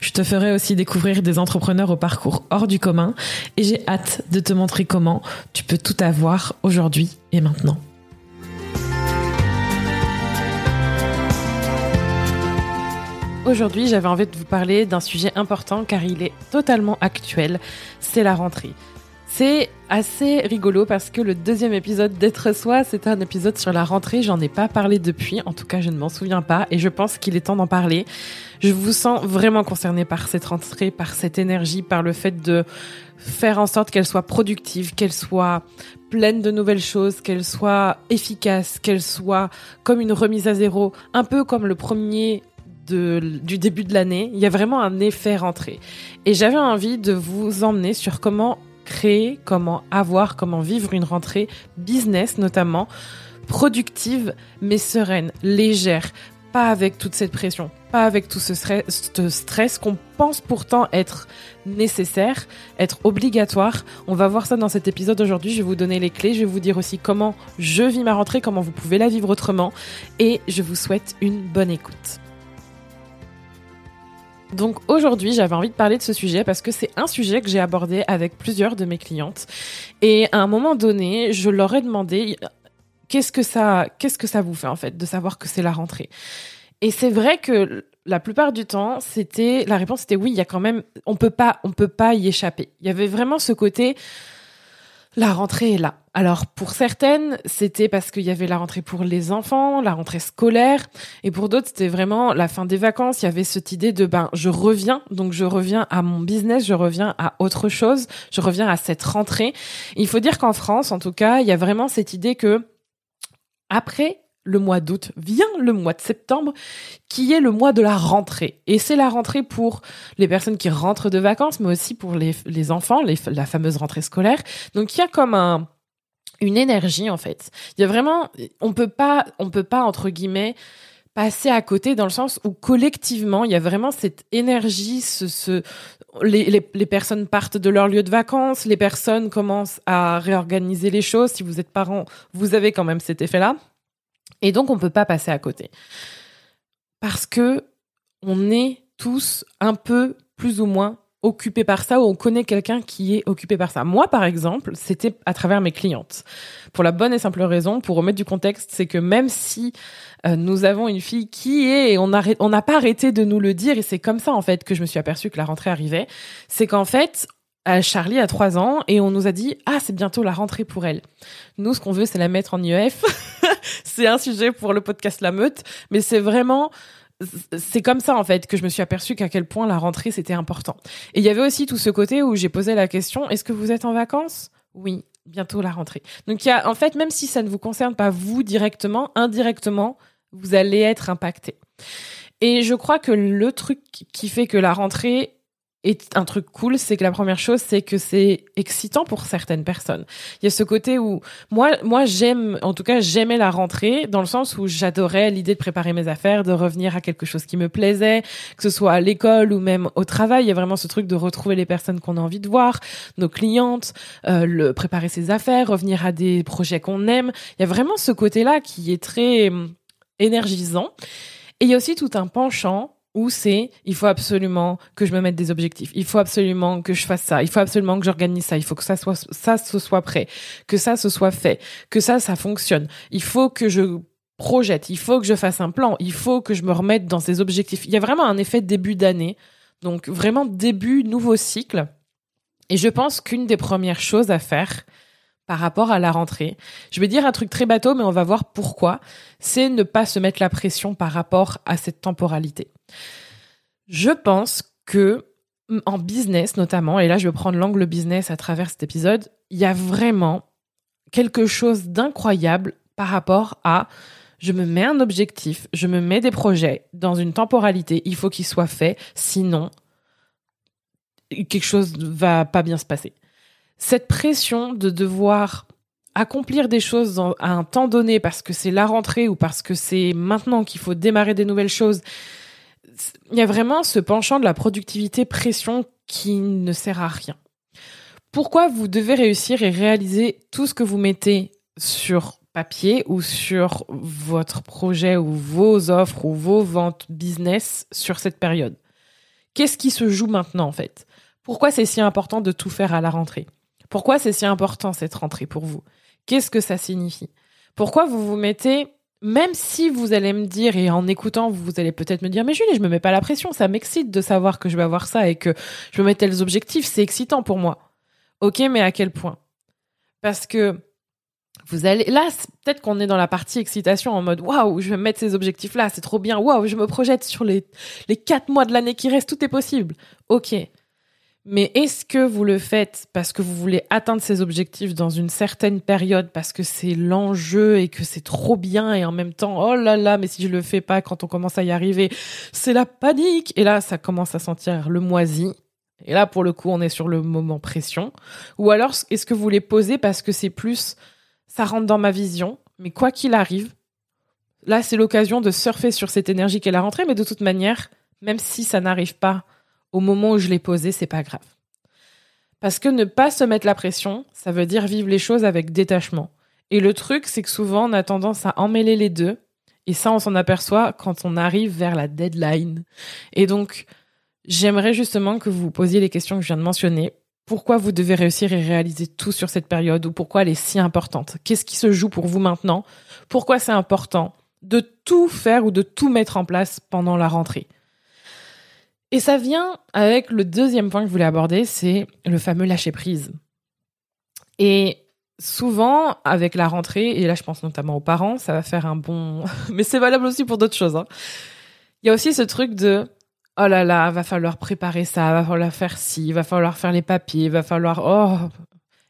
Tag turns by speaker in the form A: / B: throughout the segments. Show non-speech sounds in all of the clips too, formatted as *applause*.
A: Je te ferai aussi découvrir des entrepreneurs au parcours hors du commun et j'ai hâte de te montrer comment tu peux tout avoir aujourd'hui et maintenant. Aujourd'hui, j'avais envie de vous parler d'un sujet important car il est totalement actuel, c'est la rentrée. C'est assez rigolo parce que le deuxième épisode d'être soi, c'était un épisode sur la rentrée. J'en ai pas parlé depuis. En tout cas, je ne m'en souviens pas et je pense qu'il est temps d'en parler. Je vous sens vraiment concerné par cette rentrée, par cette énergie, par le fait de faire en sorte qu'elle soit productive, qu'elle soit pleine de nouvelles choses, qu'elle soit efficace, qu'elle soit comme une remise à zéro, un peu comme le premier du début de l'année. Il y a vraiment un effet rentrée. Et j'avais envie de vous emmener sur comment créer, comment avoir, comment vivre une rentrée business notamment, productive mais sereine, légère, pas avec toute cette pression, pas avec tout ce stress, qu'on pense pourtant être nécessaire, être obligatoire. On va voir ça dans cet épisode aujourd'hui. Je vais vous donner les clés. Je vais vous dire aussi comment je vis ma rentrée, comment vous pouvez la vivre autrement. Et je vous souhaite une bonne écoute. Donc aujourd'hui, j'avais envie de parler de ce sujet parce que c'est un sujet que j'ai abordé avec plusieurs de mes clientes. Et à un moment donné, je leur ai demandé qu'est-ce que ça, qu'est-ce que ça vous fait en fait de savoir que c'est la rentrée? Et c'est vrai que la plupart du temps, c'était la réponse était oui. Il y a quand même, on peut pas, on peut pas y échapper. Il y avait vraiment ce côté la rentrée est là. Alors pour certaines, c'était parce qu'il y avait la rentrée pour les enfants, la rentrée scolaire, et pour d'autres, c'était vraiment la fin des vacances. Il y avait cette idée de ben je reviens, donc je reviens à mon business, je reviens à autre chose, je reviens à cette rentrée. Il faut dire qu'en France, en tout cas, il y a vraiment cette idée que après le mois d'août vient le mois de septembre, qui est le mois de la rentrée. Et c'est la rentrée pour les personnes qui rentrent de vacances, mais aussi pour les, les enfants, la fameuse rentrée scolaire. Donc il y a comme un, une énergie en fait. Il y a vraiment, on peut pas, on peut pas entre guillemets passer à côté dans le sens où collectivement il y a vraiment cette énergie, les, personnes partent de leur lieu de vacances, les personnes commencent à réorganiser les choses. Si vous êtes parent, vous avez quand même cet effet-là. Et donc, on peut pas passer à côté. Parce que on est tous un peu plus ou moins occupés par ça ou on connaît quelqu'un qui est occupé par ça. Moi, par exemple, c'était à travers mes clientes. Pour la bonne et simple raison, pour remettre du contexte, c'est que même si euh, nous avons une fille qui est, et on n'a pas arrêté de nous le dire, et c'est comme ça en fait que je me suis aperçue que la rentrée arrivait, c'est qu'en fait, Charlie a trois ans et on nous a dit ah c'est bientôt la rentrée pour elle. Nous ce qu'on veut c'est la mettre en IEF. *laughs* c'est un sujet pour le podcast La Meute, mais c'est vraiment c'est comme ça en fait que je me suis aperçue qu'à quel point la rentrée c'était important. Et il y avait aussi tout ce côté où j'ai posé la question est-ce que vous êtes en vacances? Oui, bientôt la rentrée. Donc il y a en fait même si ça ne vous concerne pas vous directement, indirectement vous allez être impacté. Et je crois que le truc qui fait que la rentrée et un truc cool, c'est que la première chose, c'est que c'est excitant pour certaines personnes. Il y a ce côté où moi, moi j'aime, en tout cas, j'aimais la rentrée dans le sens où j'adorais l'idée de préparer mes affaires, de revenir à quelque chose qui me plaisait, que ce soit à l'école ou même au travail. Il y a vraiment ce truc de retrouver les personnes qu'on a envie de voir, nos clientes, euh, le préparer ses affaires, revenir à des projets qu'on aime. Il y a vraiment ce côté-là qui est très hum, énergisant. Et il y a aussi tout un penchant où c'est il faut absolument que je me mette des objectifs, il faut absolument que je fasse ça, il faut absolument que j'organise ça, il faut que ça soit ça ce soit prêt, que ça se soit fait, que ça ça fonctionne. Il faut que je projette, il faut que je fasse un plan, il faut que je me remette dans ces objectifs. Il y a vraiment un effet début d'année. Donc vraiment début nouveau cycle. Et je pense qu'une des premières choses à faire, par rapport à la rentrée. Je vais dire un truc très bateau, mais on va voir pourquoi. C'est ne pas se mettre la pression par rapport à cette temporalité. Je pense que en business notamment, et là je vais prendre l'angle business à travers cet épisode, il y a vraiment quelque chose d'incroyable par rapport à je me mets un objectif, je me mets des projets dans une temporalité, il faut qu'ils soient faits, sinon quelque chose va pas bien se passer. Cette pression de devoir accomplir des choses à un temps donné parce que c'est la rentrée ou parce que c'est maintenant qu'il faut démarrer des nouvelles choses, il y a vraiment ce penchant de la productivité pression qui ne sert à rien. Pourquoi vous devez réussir et réaliser tout ce que vous mettez sur papier ou sur votre projet ou vos offres ou vos ventes business sur cette période? Qu'est-ce qui se joue maintenant en fait? Pourquoi c'est si important de tout faire à la rentrée? Pourquoi c'est si important cette rentrée pour vous? Qu'est-ce que ça signifie? Pourquoi vous vous mettez même si vous allez me dire, et en écoutant, vous allez peut-être me dire, mais Julie, je me mets pas la pression, ça m'excite de savoir que je vais avoir ça et que je me mets tels objectifs, c'est excitant pour moi. Ok, mais à quel point? Parce que vous allez, là, peut-être qu'on est dans la partie excitation en mode, waouh, je vais mettre ces objectifs-là, c'est trop bien, waouh, je me projette sur les, les quatre mois de l'année qui restent, tout est possible. Ok. Mais est-ce que vous le faites parce que vous voulez atteindre ces objectifs dans une certaine période, parce que c'est l'enjeu et que c'est trop bien et en même temps, oh là là, mais si je le fais pas quand on commence à y arriver, c'est la panique. Et là, ça commence à sentir le moisi. Et là, pour le coup, on est sur le moment pression. Ou alors, est-ce que vous voulez poser parce que c'est plus, ça rentre dans ma vision, mais quoi qu'il arrive, là, c'est l'occasion de surfer sur cette énergie qu'elle a rentrée, mais de toute manière, même si ça n'arrive pas au moment où je l'ai posé, c'est pas grave. Parce que ne pas se mettre la pression, ça veut dire vivre les choses avec détachement. Et le truc, c'est que souvent, on a tendance à emmêler les deux. Et ça, on s'en aperçoit quand on arrive vers la deadline. Et donc, j'aimerais justement que vous vous posiez les questions que je viens de mentionner. Pourquoi vous devez réussir et réaliser tout sur cette période? Ou pourquoi elle est si importante? Qu'est-ce qui se joue pour vous maintenant? Pourquoi c'est important de tout faire ou de tout mettre en place pendant la rentrée? Et ça vient avec le deuxième point que je voulais aborder, c'est le fameux lâcher prise. Et souvent, avec la rentrée, et là je pense notamment aux parents, ça va faire un bon... *laughs* Mais c'est valable aussi pour d'autres choses. Hein. Il y a aussi ce truc de oh là là, va falloir préparer ça, va falloir faire ci, va falloir faire les papiers, va falloir oh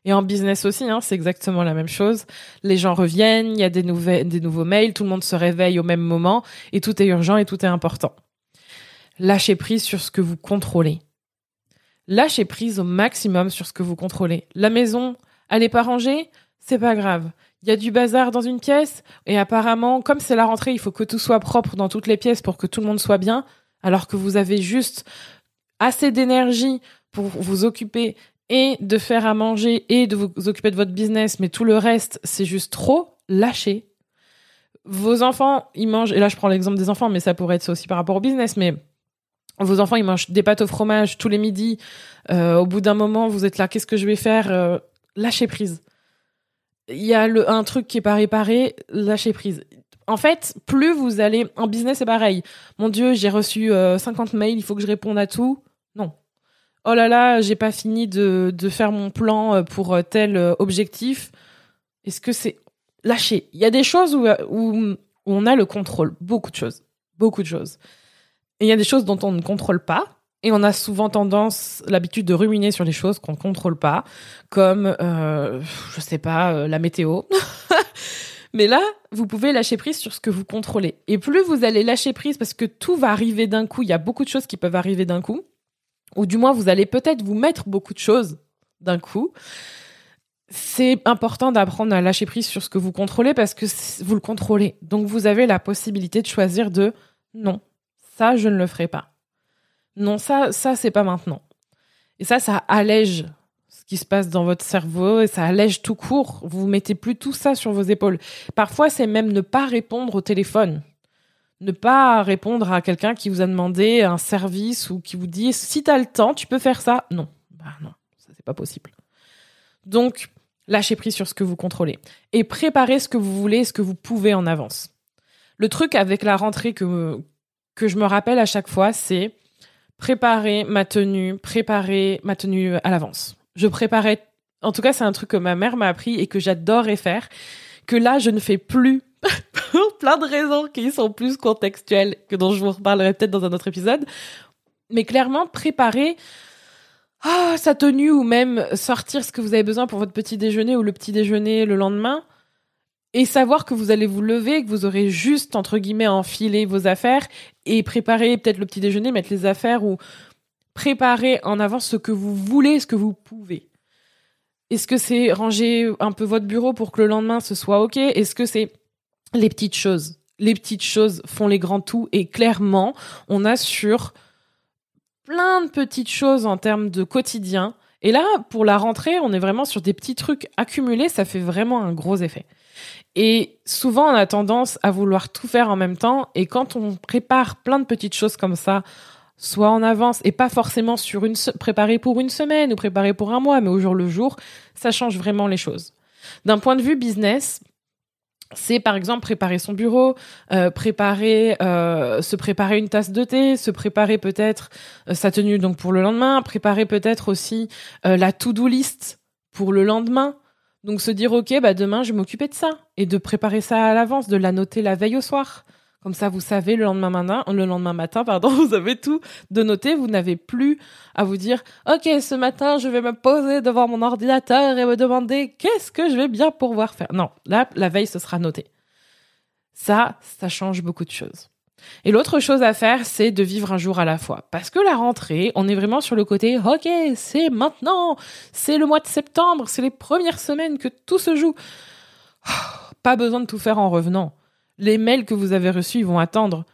A: et en business aussi, hein, c'est exactement la même chose. Les gens reviennent, il y a des, des nouveaux mails, tout le monde se réveille au même moment et tout est urgent et tout est important. Lâchez prise sur ce que vous contrôlez. Lâchez prise au maximum sur ce que vous contrôlez. La maison, elle n'est pas rangée, c'est pas grave. Il y a du bazar dans une pièce et apparemment, comme c'est la rentrée, il faut que tout soit propre dans toutes les pièces pour que tout le monde soit bien, alors que vous avez juste assez d'énergie pour vous occuper et de faire à manger et de vous occuper de votre business, mais tout le reste, c'est juste trop. Lâchez. Vos enfants, ils mangent, et là je prends l'exemple des enfants, mais ça pourrait être ça aussi par rapport au business, mais vos enfants ils mangent des pâtes au fromage tous les midis. Euh, au bout d'un moment, vous êtes là, qu'est-ce que je vais faire euh, Lâchez prise. Il y a le, un truc qui est pas réparé, lâchez prise. En fait, plus vous allez en business, c'est pareil. Mon Dieu, j'ai reçu 50 euh, mails, il faut que je réponde à tout. Non. Oh là là, j'ai pas fini de, de faire mon plan pour tel objectif. Est-ce que c'est lâcher Il y a des choses où, où on a le contrôle, beaucoup de choses, beaucoup de choses. Et il y a des choses dont on ne contrôle pas. Et on a souvent tendance, l'habitude de ruminer sur les choses qu'on ne contrôle pas, comme, euh, je sais pas, euh, la météo. *laughs* Mais là, vous pouvez lâcher prise sur ce que vous contrôlez. Et plus vous allez lâcher prise parce que tout va arriver d'un coup, il y a beaucoup de choses qui peuvent arriver d'un coup, ou du moins vous allez peut-être vous mettre beaucoup de choses d'un coup. C'est important d'apprendre à lâcher prise sur ce que vous contrôlez parce que vous le contrôlez. Donc vous avez la possibilité de choisir de non, ça, je ne le ferai pas. Non, ça, ça, c'est pas maintenant. Et ça, ça allège ce qui se passe dans votre cerveau et ça allège tout court. Vous mettez plus tout ça sur vos épaules. Parfois, c'est même ne pas répondre au téléphone. Ne pas répondre à quelqu'un qui vous a demandé un service ou qui vous dit si tu as le temps, tu peux faire ça. Non. Bah non, ça c'est pas possible. Donc, lâchez prise sur ce que vous contrôlez et préparez ce que vous voulez, ce que vous pouvez en avance. Le truc avec la rentrée que, que je me rappelle à chaque fois, c'est préparer ma tenue, préparer ma tenue à l'avance. Je préparais, en tout cas, c'est un truc que ma mère m'a appris et que j'adorais faire, que là, je ne fais plus *laughs* pour plein de raisons qui sont plus contextuelles, que dont je vous reparlerai peut-être dans un autre épisode. Mais clairement, préparer ah, sa tenue ou même sortir ce que vous avez besoin pour votre petit déjeuner ou le petit déjeuner le lendemain, et savoir que vous allez vous lever, que vous aurez juste, entre guillemets, enfilé vos affaires et préparer peut-être le petit déjeuner, mettre les affaires ou préparer en avance ce que vous voulez, ce que vous pouvez. Est-ce que c'est ranger un peu votre bureau pour que le lendemain ce soit OK? Est-ce que c'est les petites choses? Les petites choses font les grands tout et clairement, on a sur plein de petites choses en termes de quotidien. Et là, pour la rentrée, on est vraiment sur des petits trucs accumulés, ça fait vraiment un gros effet. Et souvent, on a tendance à vouloir tout faire en même temps. Et quand on prépare plein de petites choses comme ça, soit en avance et pas forcément sur une préparé pour une semaine ou préparé pour un mois, mais au jour le jour, ça change vraiment les choses. D'un point de vue business, c'est par exemple préparer son bureau, euh, préparer, euh, se préparer une tasse de thé, se préparer peut-être euh, sa tenue donc pour le lendemain, préparer peut-être aussi la to-do list pour le lendemain. Donc se dire ok bah demain je vais m'occuper de ça et de préparer ça à l'avance, de la noter la veille au soir. Comme ça, vous savez, le lendemain matin, le lendemain matin, pardon, *laughs* vous avez tout de noter. Vous n'avez plus à vous dire, OK, ce matin, je vais me poser devant mon ordinateur et me demander qu'est-ce que je vais bien pouvoir faire? Non, là, la veille, ce sera noté. Ça, ça change beaucoup de choses. Et l'autre chose à faire, c'est de vivre un jour à la fois. Parce que la rentrée, on est vraiment sur le côté, ok, c'est maintenant, c'est le mois de septembre, c'est les premières semaines que tout se joue. *sighs* Pas besoin de tout faire en revenant les mails que vous avez reçus, vont attendre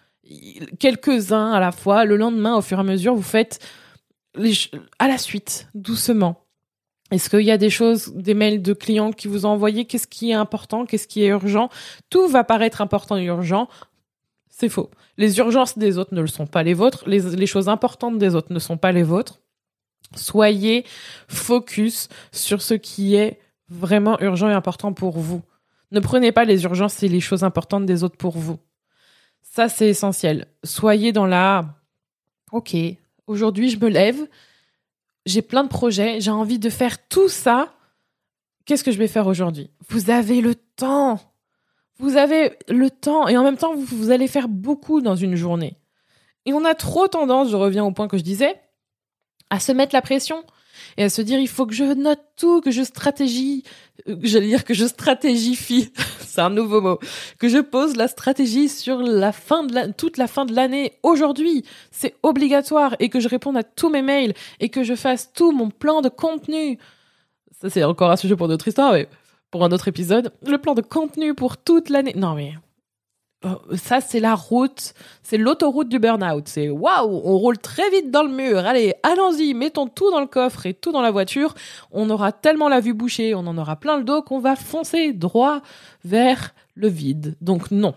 A: quelques-uns à la fois. Le lendemain, au fur et à mesure, vous faites à la suite, doucement. Est-ce qu'il y a des choses, des mails de clients qui vous ont envoyé Qu'est-ce qui est important? Qu'est-ce qui est urgent? Tout va paraître important et urgent. C'est faux. Les urgences des autres ne le sont pas les vôtres. Les choses importantes des autres ne sont pas les vôtres. Soyez focus sur ce qui est vraiment urgent et important pour vous. Ne prenez pas les urgences et les choses importantes des autres pour vous. Ça, c'est essentiel. Soyez dans la OK, aujourd'hui, je me lève, j'ai plein de projets, j'ai envie de faire tout ça. Qu'est-ce que je vais faire aujourd'hui? Vous avez le temps. Vous avez le temps et en même temps, vous, allez faire beaucoup dans une journée. Et on a trop tendance, je reviens au point que je disais, à se mettre la pression et à se dire il faut que je note tout, que je stratégie, euh, j'allais dire que je stratégifie, *laughs* c'est un nouveau mot, que je pose la stratégie sur la fin de toute la fin de l'année aujourd'hui, c'est obligatoire et que je réponde à tous mes mails et que je fasse tout mon plan de contenu. Ça c'est encore un sujet pour notre histoire, mais pour un autre épisode, le plan de contenu pour toute l'année. Non mais ça, c'est la route, c'est l'autoroute du burn-out. C'est waouh, on roule très vite dans le mur. Allez, allons-y, mettons tout dans le coffre et tout dans la voiture. On aura tellement la vue bouchée, on en aura plein le dos qu'on va foncer droit vers le vide. Donc non.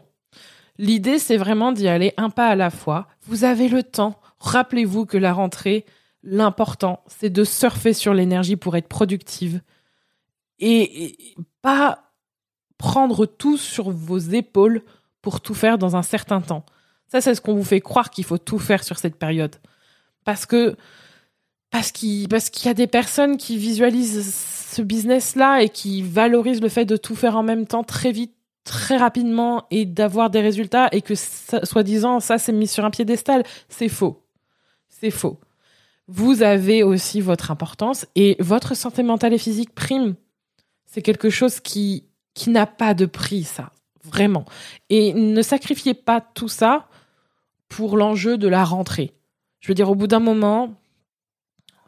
A: L'idée, c'est vraiment d'y aller un pas à la fois. Vous avez le temps. Rappelez-vous que la rentrée, l'important, c'est de surfer sur l'énergie pour être productive et pas prendre tout sur vos épaules pour tout faire dans un certain temps. Ça, c'est ce qu'on vous fait croire qu'il faut tout faire sur cette période. Parce que parce qu'il parce qu'il y a des personnes qui visualisent ce business-là et qui valorisent le fait de tout faire en même temps très vite, très rapidement et d'avoir des résultats et que soi-disant ça c'est mis sur un piédestal, c'est faux. C'est faux. Vous avez aussi votre importance et votre santé mentale et physique prime. C'est quelque chose qui qui n'a pas de prix ça vraiment. Et ne sacrifiez pas tout ça pour l'enjeu de la rentrée. Je veux dire, au bout d'un moment,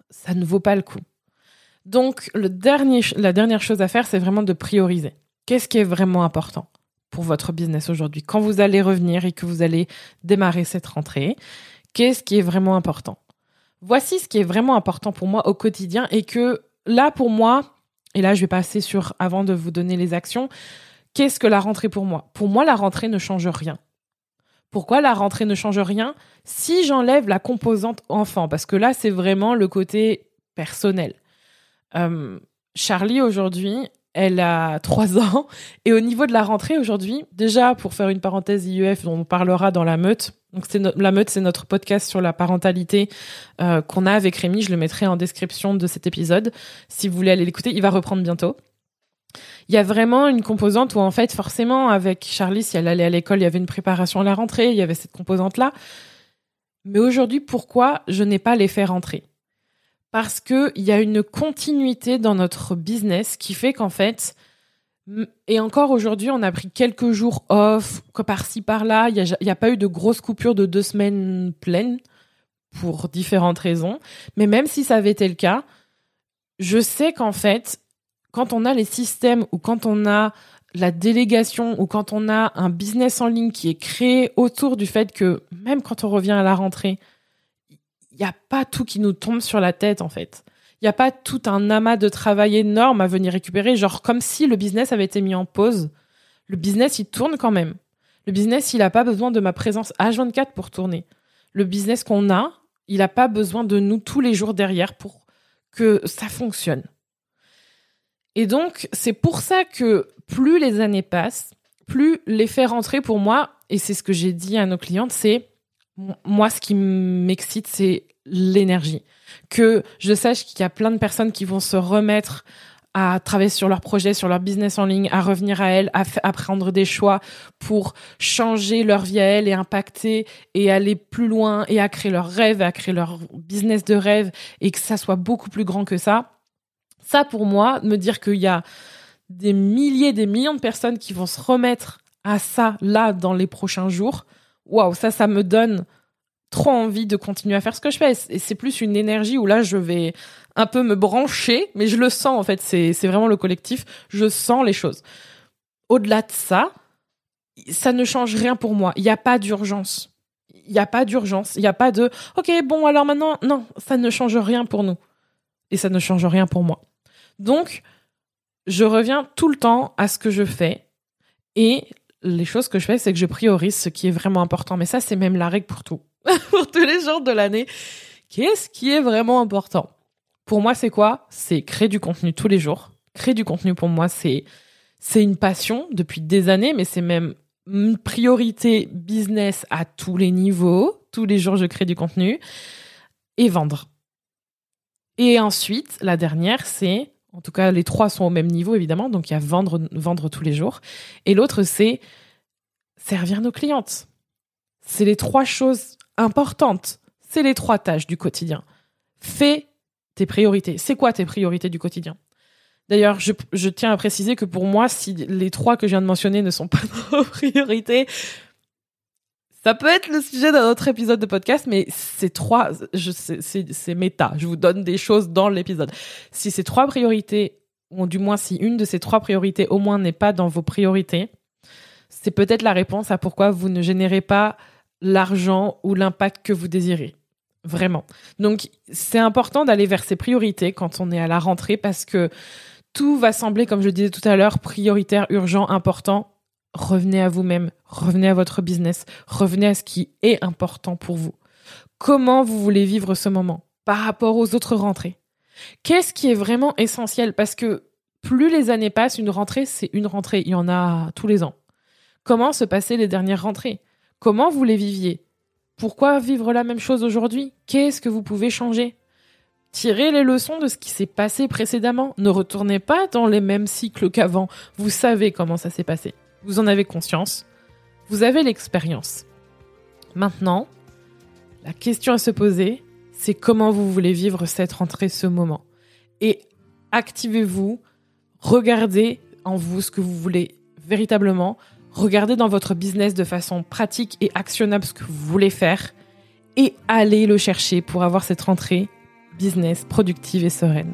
A: ça ne vaut pas le coup. Donc, le dernier, la dernière chose à faire, c'est vraiment de prioriser. Qu'est-ce qui est vraiment important pour votre business aujourd'hui Quand vous allez revenir et que vous allez démarrer cette rentrée, qu'est-ce qui est vraiment important? Voici ce qui est vraiment important pour moi au quotidien et que là, pour moi, et là, je vais passer sur, avant de vous donner les actions, Qu'est-ce que la rentrée pour moi? Pour moi, la rentrée ne change rien. Pourquoi la rentrée ne change rien? Si j'enlève la composante enfant, parce que là, c'est vraiment le côté personnel. Euh, Charlie, aujourd'hui, elle a trois *laughs* ans. Et au niveau de la rentrée aujourd'hui, déjà, pour faire une parenthèse IEF dont on parlera dans la meute, c'est la meute, c'est notre podcast sur la parentalité euh, qu'on a avec Rémi. Je le mettrai en description de cet épisode. Si vous voulez aller l'écouter, il va reprendre bientôt il y a vraiment une composante où en fait forcément avec Charlie si elle allait à l'école il y avait une préparation à la rentrée il y avait cette composante là mais aujourd'hui pourquoi je n'ai pas les fait rentrer? Parce que il y a une continuité dans notre business qui fait qu'en fait et encore aujourd'hui, on a pris quelques jours off, par-ci par-là. Il n'y a, a, pas eu de grosses coupures de deux semaines pleines pour différentes raisons. Mais même si ça avait été le cas, je sais qu'en fait, quand on a les systèmes ou quand on a la délégation ou quand on a un business en ligne qui est créé autour du fait que même quand on revient à la rentrée, il n'y a pas tout qui nous tombe sur la tête en fait. Il n'y a pas tout un amas de travail énorme à venir récupérer, genre comme si le business avait été mis en pause. Le business, il tourne quand même. Le business, il n'a pas besoin de ma présence H24 pour tourner. Le business qu'on a, il n'a pas besoin de nous tous les jours derrière pour que ça fonctionne. Et donc, c'est pour ça que plus les années passent, plus l'effet rentré pour moi, et c'est ce que j'ai dit à nos clientes, c'est moi, ce qui m'excite, c'est l'énergie. Que je sache qu'il y a plein de personnes qui vont se remettre à travailler sur leur projet, sur leur business en ligne, à revenir à elles, à, prendre des choix pour changer leur vie à elles et impacter et aller plus loin et à créer leur rêve, à créer leur business de rêve et que ça soit beaucoup plus grand que ça. Ça, pour moi, me dire qu'il y a des milliers, des millions de personnes qui vont se remettre à ça là dans les prochains jours, waouh, ça, ça me donne trop envie de continuer à faire ce que je fais. Et c'est plus une énergie où là, je vais un peu me brancher, mais je le sens en fait, c'est vraiment le collectif, je sens les choses. Au-delà de ça, ça ne change rien pour moi, il n'y a pas d'urgence. Il n'y a pas d'urgence, il n'y a pas de OK, bon alors maintenant non, ça ne change rien pour nous et ça ne change rien pour moi. Donc je reviens tout le temps à ce que je fais et les choses que je fais, c'est que je priorise ce qui est vraiment important. Mais ça, c'est même la règle pour tout. *laughs* pour tous les jours de l'année. Qu'est-ce qui est vraiment important? Pour moi, c'est quoi? C'est créer du contenu tous les jours. Créer du contenu pour moi, c'est c'est une passion depuis des années, mais c'est même une priorité business à tous les niveaux. Tous les jours, je crée du contenu et vendre. Et ensuite, la dernière, c'est, en tout cas, les trois sont au même niveau, évidemment. Donc, il y a vendre, tous les jours. Et l'autre, c'est servir nos clientes. C'est les trois choses importantes. C'est les trois tâches du quotidien. Fais tes priorités. C'est quoi tes priorités du quotidien? D'ailleurs, je, tiens à préciser que pour moi, si les trois que je viens de mentionner ne sont pas *laughs* nos priorités, ça peut être le sujet d'un autre épisode de podcast, mais ces trois, c'est méta. Je vous donne des choses dans l'épisode. Si ces trois priorités, ou du moins si une de ces trois priorités au moins n'est pas dans vos priorités, c'est peut-être la réponse à pourquoi vous ne générez pas l'argent ou l'impact que vous désirez. Vraiment. Donc, c'est important d'aller vers ses priorités quand on est à la rentrée parce que tout va sembler, comme je disais tout à l'heure, prioritaire, urgent, important. Revenez à vous-même, revenez à votre business, revenez à ce qui est important pour vous. Comment vous voulez vivre ce moment par rapport aux autres rentrées? Qu'est-ce qui est vraiment essentiel? Parce que plus les années passent, une rentrée, c'est une rentrée. Il y en a tous les ans. Comment se passaient les dernières rentrées? Comment vous les viviez? Pourquoi vivre la même chose aujourd'hui? Qu'est-ce que vous pouvez changer? Tirez les leçons de ce qui s'est passé précédemment. Ne retournez pas dans les mêmes cycles qu'avant. Vous savez comment ça s'est passé. Vous en avez conscience. Vous avez l'expérience. Maintenant, la question à se poser, c'est comment vous voulez vivre cette rentrée, ce moment. Et activez-vous, regardez en vous ce que vous voulez véritablement, Regardez dans votre business de façon pratique et actionnable ce que vous voulez faire et allez le chercher pour avoir cette rentrée business productive et sereine.